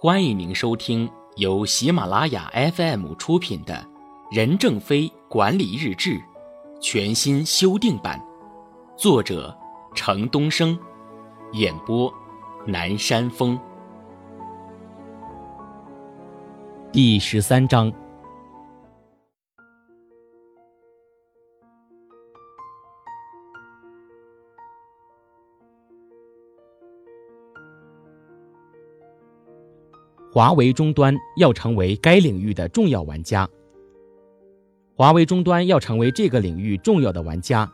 欢迎您收听由喜马拉雅 FM 出品的《任正非管理日志》全新修订版，作者程东升，演播南山风。第十三章。华为终端要成为该领域的重要玩家。华为终端要成为这个领域重要的玩家，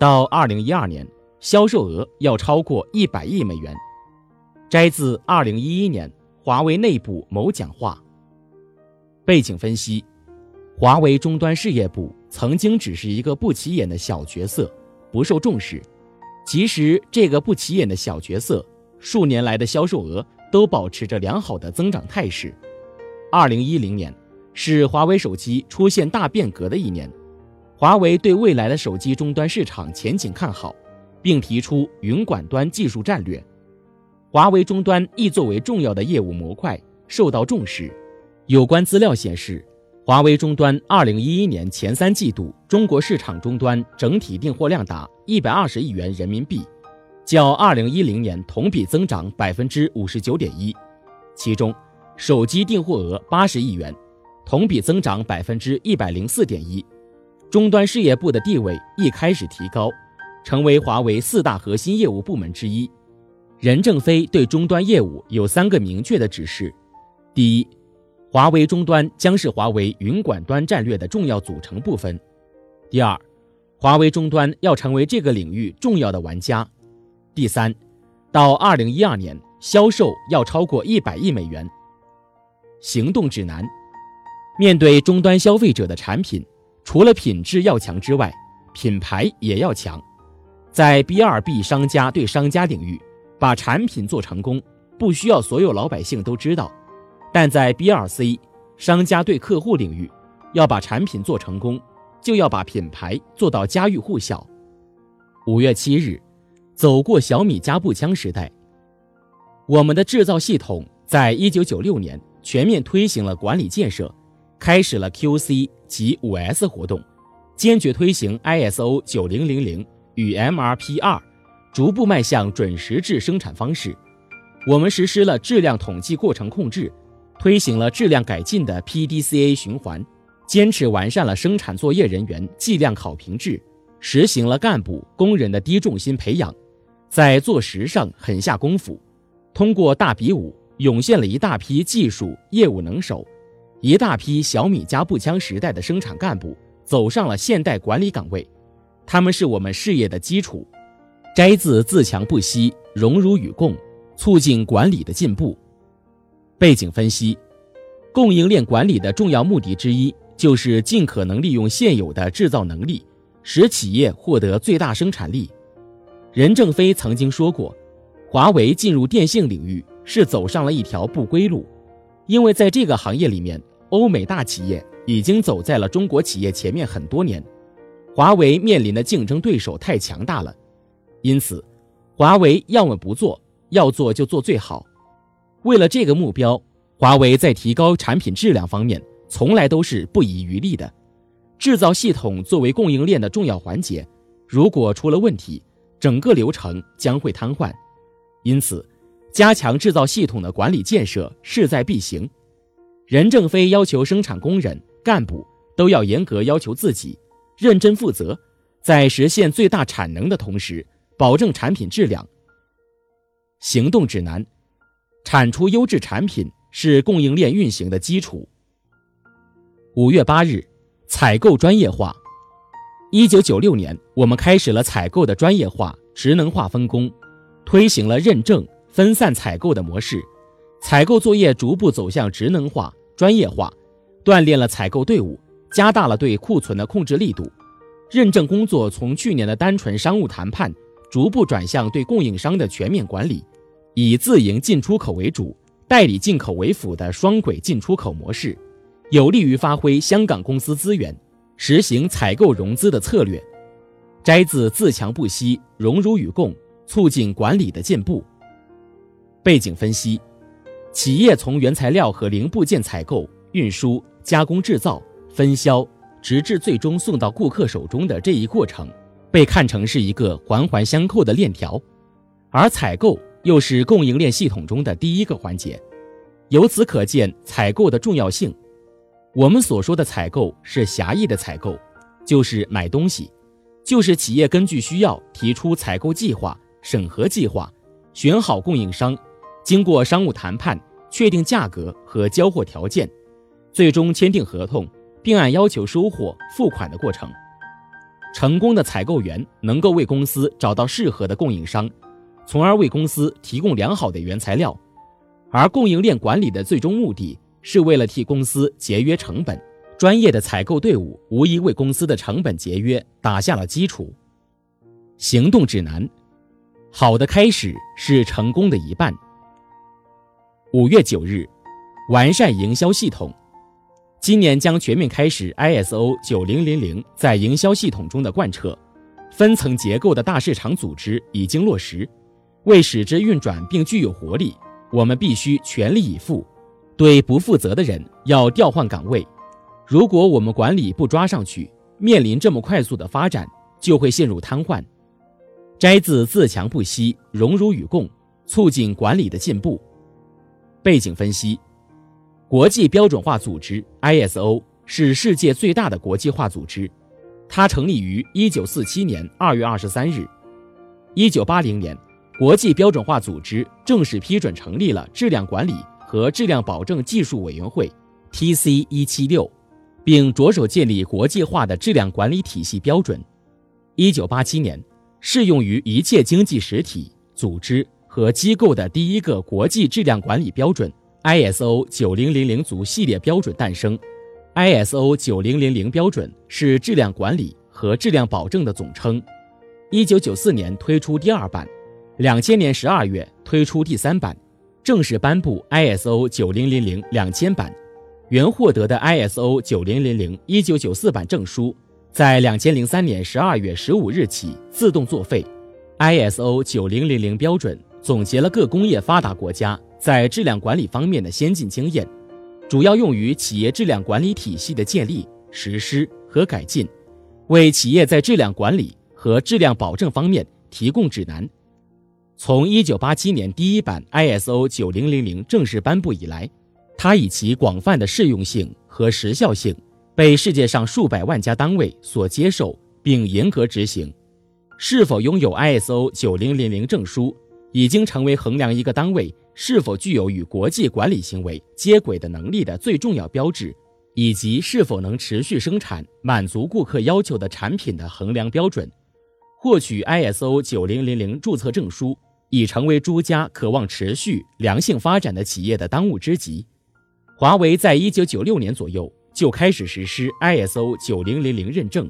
到二零一二年，销售额要超过一百亿美元。摘自二零一一年华为内部某讲话。背景分析：华为终端事业部曾经只是一个不起眼的小角色，不受重视。其实，这个不起眼的小角色，数年来的销售额。都保持着良好的增长态势。二零一零年是华为手机出现大变革的一年，华为对未来的手机终端市场前景看好，并提出云管端技术战略。华为终端亦作为重要的业务模块受到重视。有关资料显示，华为终端二零一一年前三季度中国市场终端整体订货量达一百二十亿元人民币。较二零一零年同比增长百分之五十九点一，其中手机订货额八十亿元，同比增长百分之一百零四点一。终端事业部的地位亦开始提高，成为华为四大核心业务部门之一。任正非对终端业务有三个明确的指示：第一，华为终端将是华为云管端战略的重要组成部分；第二，华为终端要成为这个领域重要的玩家。第三，到二零一二年，销售要超过一百亿美元。行动指南：面对终端消费者的产品，除了品质要强之外，品牌也要强。在 B 二 B 商家对商家领域，把产品做成功，不需要所有老百姓都知道；但在 B 二 C 商家对客户领域，要把产品做成功，就要把品牌做到家喻户晓。五月七日。走过小米加步枪时代，我们的制造系统在一九九六年全面推行了管理建设，开始了 QC 及五 S 活动，坚决推行 ISO 九零零零与 MRP 二，逐步迈向准时制生产方式。我们实施了质量统计过程控制，推行了质量改进的 PDCA 循环，坚持完善了生产作业人员计量考评制，实行了干部工人的低重心培养。在做实上狠下功夫，通过大比武涌现了一大批技术业务能手，一大批小米加步枪时代的生产干部走上了现代管理岗位，他们是我们事业的基础。摘自自强不息，荣辱与共，促进管理的进步。背景分析：供应链管理的重要目的之一，就是尽可能利用现有的制造能力，使企业获得最大生产力。任正非曾经说过，华为进入电信领域是走上了一条不归路，因为在这个行业里面，欧美大企业已经走在了中国企业前面很多年，华为面临的竞争对手太强大了，因此，华为要么不做，要做就做最好。为了这个目标，华为在提高产品质量方面从来都是不遗余力的。制造系统作为供应链的重要环节，如果出了问题，整个流程将会瘫痪，因此，加强制造系统的管理建设势在必行。任正非要求生产工人、干部都要严格要求自己，认真负责，在实现最大产能的同时，保证产品质量。行动指南：产出优质产品是供应链运行的基础。五月八日，采购专业化。一九九六年，我们开始了采购的专业化、职能化分工，推行了认证、分散采购的模式，采购作业逐步走向职能化、专业化，锻炼了采购队伍，加大了对库存的控制力度。认证工作从去年的单纯商务谈判，逐步转向对供应商的全面管理，以自营进出口为主、代理进口为辅的双轨进出口模式，有利于发挥香港公司资源。实行采购融资的策略，摘自自强不息，荣辱与共，促进管理的进步。背景分析：企业从原材料和零部件采购、运输、加工制造、分销，直至最终送到顾客手中的这一过程，被看成是一个环环相扣的链条，而采购又是供应链系统中的第一个环节。由此可见，采购的重要性。我们所说的采购是狭义的采购，就是买东西，就是企业根据需要提出采购计划、审核计划、选好供应商。经过商务谈判，确定价格和交货条件，最终签订合同，并按要求收货付款的过程。成功的采购员能够为公司找到适合的供应商，从而为公司提供良好的原材料。而供应链管理的最终目的是为了替公司节约成本。专业的采购队伍无疑为公司的成本节约打下了基础。行动指南：好的开始是成功的一半。五月九日，完善营销系统。今年将全面开始 ISO 九零零零在营销系统中的贯彻。分层结构的大市场组织已经落实，为使之运转并具有活力，我们必须全力以赴。对不负责的人要调换岗位。如果我们管理不抓上去，面临这么快速的发展，就会陷入瘫痪。摘自自强不息，荣辱与共，促进管理的进步。背景分析：国际标准化组织 ISO 是世界最大的国际化组织，它成立于1947年2月23日。1980年，国际标准化组织正式批准成立了质量管理和质量保证技术委员会 （TC176），并着手建立国际化的质量管理体系标准。1987年，适用于一切经济实体、组织。和机构的第一个国际质量管理标准 ISO 九零零零组系列标准诞生。ISO 九零零零标准是质量管理和质量保证的总称。一九九四年推出第二版，两千年十二月推出第三版，正式颁布 ISO 九零零零两千版。原获得的 ISO 九零零零一九九四版证书，在两千零三年十二月十五日起自动作废。ISO 九零零零标准。总结了各工业发达国家在质量管理方面的先进经验，主要用于企业质量管理体系的建立、实施和改进，为企业在质量管理和质量保证方面提供指南。从1987年第一版 ISO 9000正式颁布以来，它以其广泛的适用性和时效性，被世界上数百万家单位所接受并严格执行。是否拥有 ISO 9000证书？已经成为衡量一个单位是否具有与国际管理行为接轨的能力的最重要标志，以及是否能持续生产满足顾客要求的产品的衡量标准。获取 ISO 九零零零注册证书已成为诸家渴望持续良性发展的企业的当务之急。华为在一九九六年左右就开始实施 ISO 九零零零认证，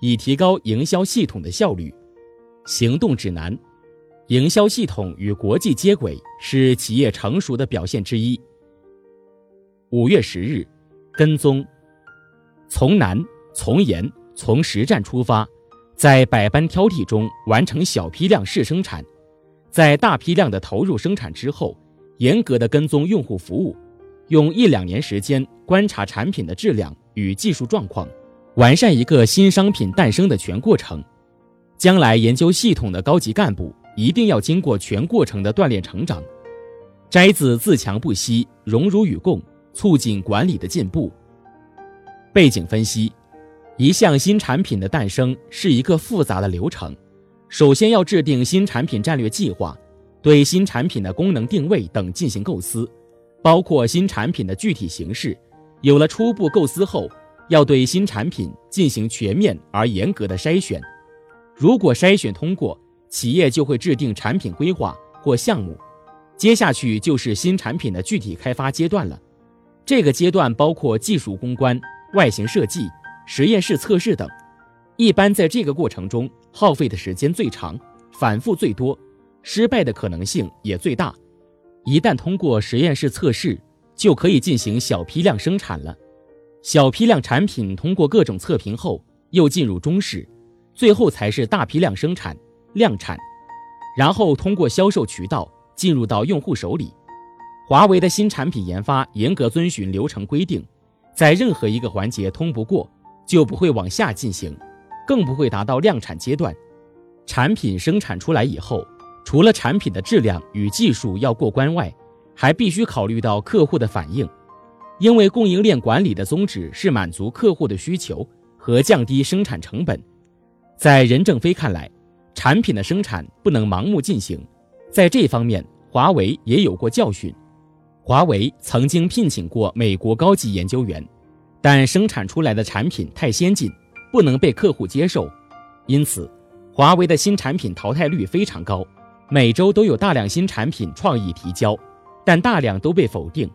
以提高营销系统的效率。行动指南。营销系统与国际接轨是企业成熟的表现之一。五月十日，跟踪，从难、从严、从实战出发，在百般挑剔中完成小批量试生产，在大批量的投入生产之后，严格的跟踪用户服务，用一两年时间观察产品的质量与技术状况，完善一个新商品诞生的全过程。将来研究系统的高级干部。一定要经过全过程的锻炼成长，摘自自强不息，荣辱与共，促进管理的进步。背景分析：一项新产品的诞生是一个复杂的流程，首先要制定新产品战略计划，对新产品的功能定位等进行构思，包括新产品的具体形式。有了初步构思后，要对新产品进行全面而严格的筛选，如果筛选通过。企业就会制定产品规划或项目，接下去就是新产品的具体开发阶段了。这个阶段包括技术攻关、外形设计、实验室测试等。一般在这个过程中，耗费的时间最长，反复最多，失败的可能性也最大。一旦通过实验室测试，就可以进行小批量生产了。小批量产品通过各种测评后，又进入中试，最后才是大批量生产。量产，然后通过销售渠道进入到用户手里。华为的新产品研发严格遵循流程规定，在任何一个环节通不过，就不会往下进行，更不会达到量产阶段。产品生产出来以后，除了产品的质量与技术要过关外，还必须考虑到客户的反应。因为供应链管理的宗旨是满足客户的需求和降低生产成本。在任正非看来，产品的生产不能盲目进行，在这方面，华为也有过教训。华为曾经聘请过美国高级研究员，但生产出来的产品太先进，不能被客户接受，因此。华为的新产品淘汰率非常高，每周都有大量新产品创意提交，但大量都被否定。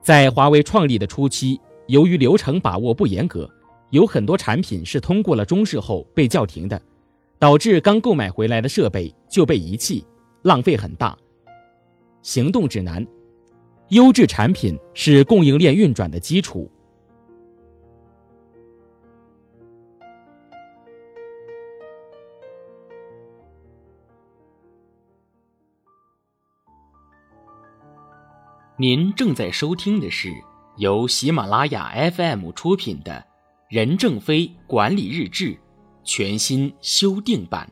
在华为创立的初期，由于流程把握不严格，有很多产品是通过了中试后被叫停的，导致刚购买回来的设备就被遗弃，浪费很大。行动指南：优质产品是供应链运转的基础。您正在收听的是由喜马拉雅 FM 出品的《任正非管理日志》全新修订版。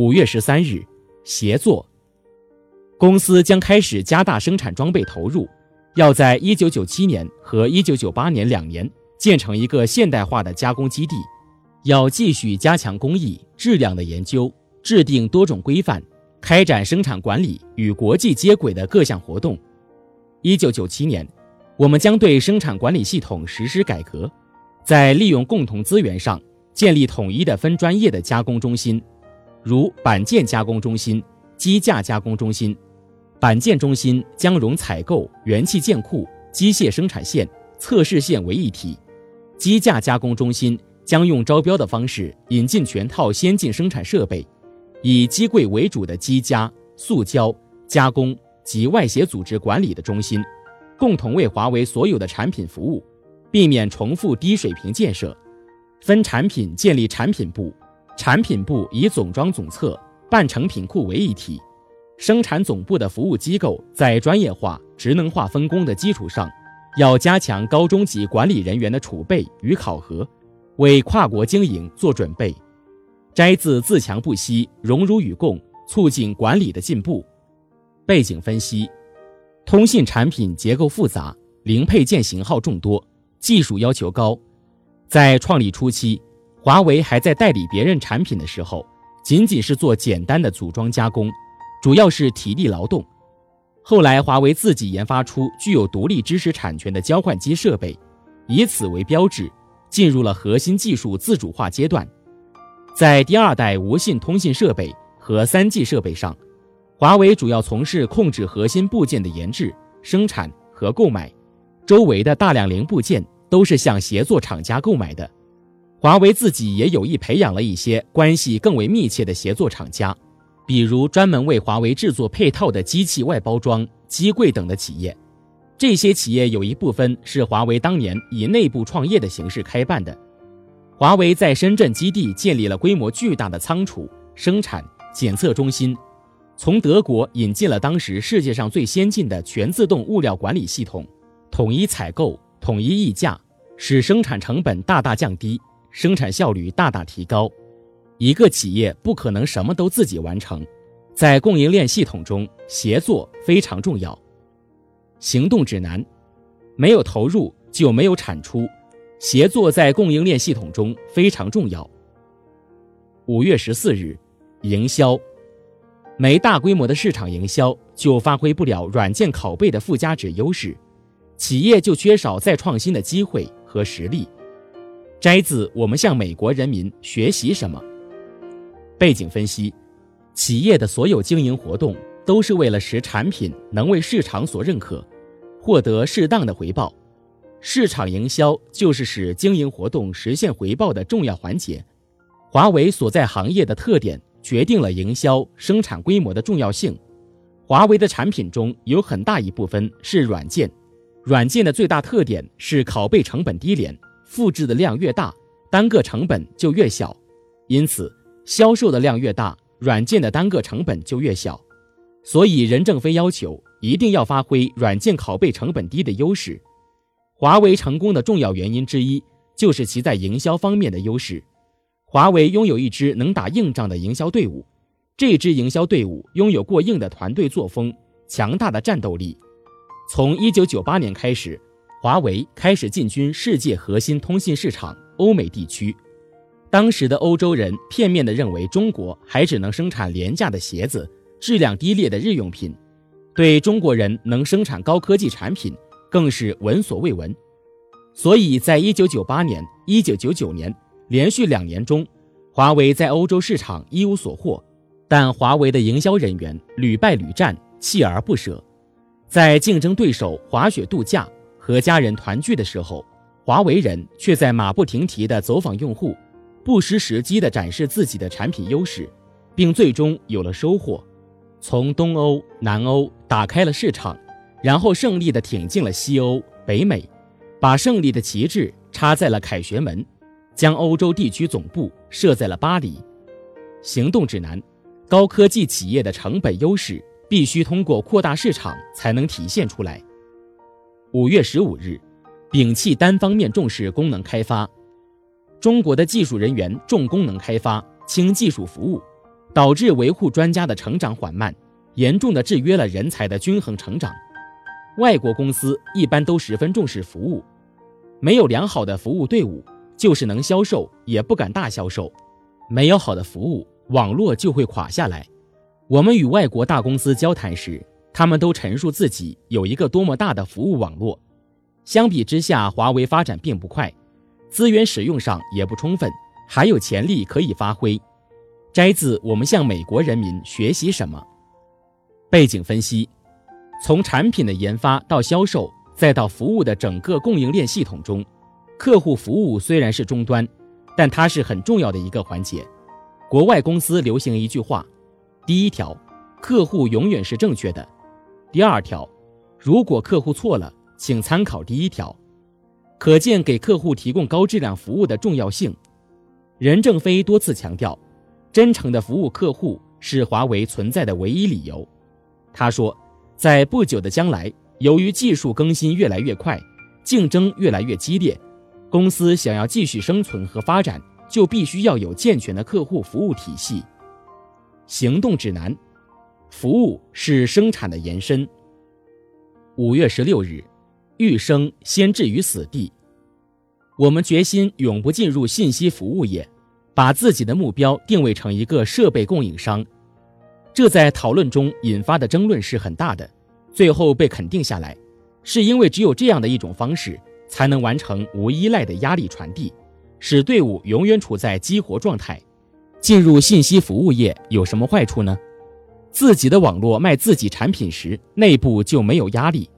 五月十三日，协作公司将开始加大生产装备投入，要在一九九七年和一九九八年两年建成一个现代化的加工基地，要继续加强工艺质量的研究，制定多种规范，开展生产管理与国际接轨的各项活动。一九九七年，我们将对生产管理系统实施改革，在利用共同资源上建立统一的分专业的加工中心。如板件加工中心、机架加工中心，板件中心将融采购、元器件库、机械生产线、测试线为一体；机架加工中心将用招标的方式引进全套先进生产设备，以机柜为主的机加、塑胶加工及外协组织管理的中心，共同为华为所有的产品服务，避免重复低水平建设。分产品建立产品部。产品部以总装总测、半成品库为一体，生产总部的服务机构在专业化、职能化分工的基础上，要加强高中级管理人员的储备与考核，为跨国经营做准备。摘自“自强不息，荣辱与共”，促进管理的进步。背景分析：通信产品结构复杂，零配件型号众多，技术要求高，在创立初期。华为还在代理别人产品的时候，仅仅是做简单的组装加工，主要是体力劳动。后来，华为自己研发出具有独立知识产权的交换机设备，以此为标志，进入了核心技术自主化阶段。在第二代无线通信设备和三 G 设备上，华为主要从事控制核心部件的研制、生产和购买，周围的大量零部件都是向协作厂家购买的。华为自己也有意培养了一些关系更为密切的协作厂家，比如专门为华为制作配套的机器外包装、机柜等的企业。这些企业有一部分是华为当年以内部创业的形式开办的。华为在深圳基地建立了规模巨大的仓储、生产、检测中心，从德国引进了当时世界上最先进的全自动物料管理系统，统一采购、统一议价，使生产成本大大降低。生产效率大大提高，一个企业不可能什么都自己完成，在供应链系统中，协作非常重要。行动指南：没有投入就没有产出，协作在供应链系统中非常重要。五月十四日，营销没大规模的市场营销，就发挥不了软件拷贝的附加值优势，企业就缺少再创新的机会和实力。摘自我们向美国人民学习什么？背景分析：企业的所有经营活动都是为了使产品能为市场所认可，获得适当的回报。市场营销就是使经营活动实现回报的重要环节。华为所在行业的特点决定了营销生产规模的重要性。华为的产品中有很大一部分是软件，软件的最大特点是拷贝成本低廉，复制的量越大，单个成本就越小，因此销售的量越大，软件的单个成本就越小。所以任正非要求一定要发挥软件拷贝成本低的优势。华为成功的重要原因之一就是其在营销方面的优势。华为拥有一支能打硬仗的营销队伍，这支营销队伍拥有过硬的团队作风、强大的战斗力。从1998年开始，华为开始进军世界核心通信市场欧美地区。当时的欧洲人片面地认为中国还只能生产廉价的鞋子、质量低劣的日用品，对中国人能生产高科技产品更是闻所未闻。所以在1998年、1999年。连续两年中，华为在欧洲市场一无所获，但华为的营销人员屡败屡战，锲而不舍。在竞争对手滑雪度假和家人团聚的时候，华为人却在马不停蹄地走访用户，不失时机地展示自己的产品优势，并最终有了收获。从东欧、南欧打开了市场，然后胜利地挺进了西欧、北美，把胜利的旗帜插在了凯旋门。将欧洲地区总部设在了巴黎。行动指南：高科技企业的成本优势必须通过扩大市场才能体现出来。五月十五日，摒弃单方面重视功能开发。中国的技术人员重功能开发轻技术服务，导致维护专家的成长缓慢，严重的制约了人才的均衡成长。外国公司一般都十分重视服务，没有良好的服务队伍。就是能销售也不敢大销售，没有好的服务，网络就会垮下来。我们与外国大公司交谈时，他们都陈述自己有一个多么大的服务网络。相比之下，华为发展并不快，资源使用上也不充分，还有潜力可以发挥。摘自我们向美国人民学习什么？背景分析：从产品的研发到销售，再到服务的整个供应链系统中。客户服务虽然是终端，但它是很重要的一个环节。国外公司流行一句话：第一条，客户永远是正确的；第二条，如果客户错了，请参考第一条。可见给客户提供高质量服务的重要性。任正非多次强调，真诚的服务客户是华为存在的唯一理由。他说，在不久的将来，由于技术更新越来越快，竞争越来越激烈。公司想要继续生存和发展，就必须要有健全的客户服务体系。行动指南：服务是生产的延伸。五月十六日，欲生先置于死地。我们决心永不进入信息服务业，把自己的目标定位成一个设备供应商。这在讨论中引发的争论是很大的，最后被肯定下来，是因为只有这样的一种方式。才能完成无依赖的压力传递，使队伍永远处在激活状态。进入信息服务业有什么坏处呢？自己的网络卖自己产品时，内部就没有压力，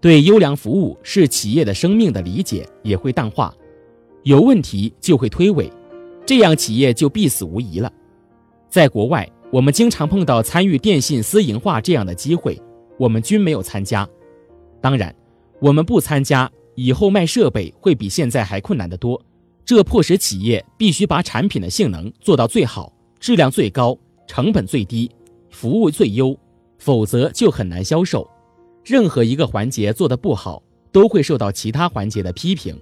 对优良服务是企业的生命的理解也会淡化，有问题就会推诿，这样企业就必死无疑了。在国外，我们经常碰到参与电信私营化这样的机会，我们均没有参加。当然，我们不参加。以后卖设备会比现在还困难得多，这迫使企业必须把产品的性能做到最好，质量最高，成本最低，服务最优，否则就很难销售。任何一个环节做得不好，都会受到其他环节的批评。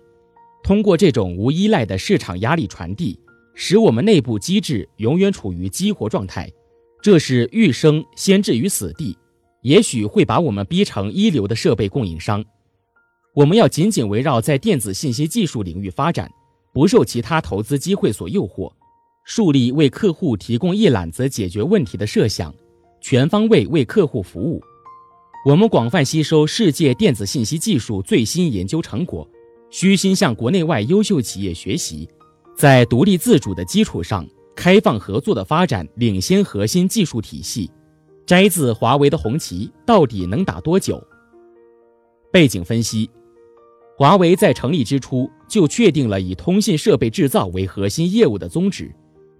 通过这种无依赖的市场压力传递，使我们内部机制永远处于激活状态，这是欲生先置于死地，也许会把我们逼成一流的设备供应商。我们要紧紧围绕在电子信息技术领域发展，不受其他投资机会所诱惑，树立为客户提供一揽子解决问题的设想，全方位为客户服务。我们广泛吸收世界电子信息技术最新研究成果，虚心向国内外优秀企业学习，在独立自主的基础上，开放合作的发展领先核心技术体系。摘自华为的红旗到底能打多久？背景分析。华为在成立之初就确定了以通信设备制造为核心业务的宗旨。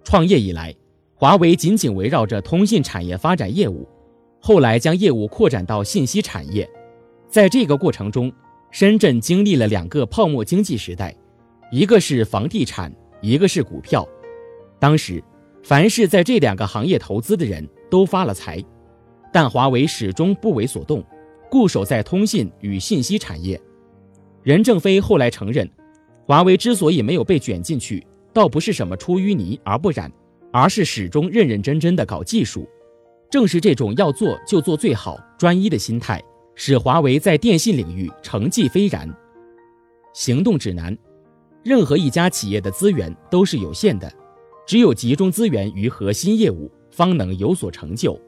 创业以来，华为紧紧围绕着通信产业发展业务，后来将业务扩展到信息产业。在这个过程中，深圳经历了两个泡沫经济时代，一个是房地产，一个是股票。当时，凡是在这两个行业投资的人都发了财，但华为始终不为所动，固守在通信与信息产业。任正非后来承认，华为之所以没有被卷进去，倒不是什么出淤泥而不染，而是始终认认真真的搞技术。正是这种要做就做最好、专一的心态，使华为在电信领域成绩斐然。行动指南：任何一家企业的资源都是有限的，只有集中资源于核心业务，方能有所成就。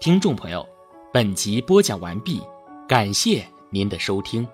听众朋友，本集播讲完毕，感谢您的收听。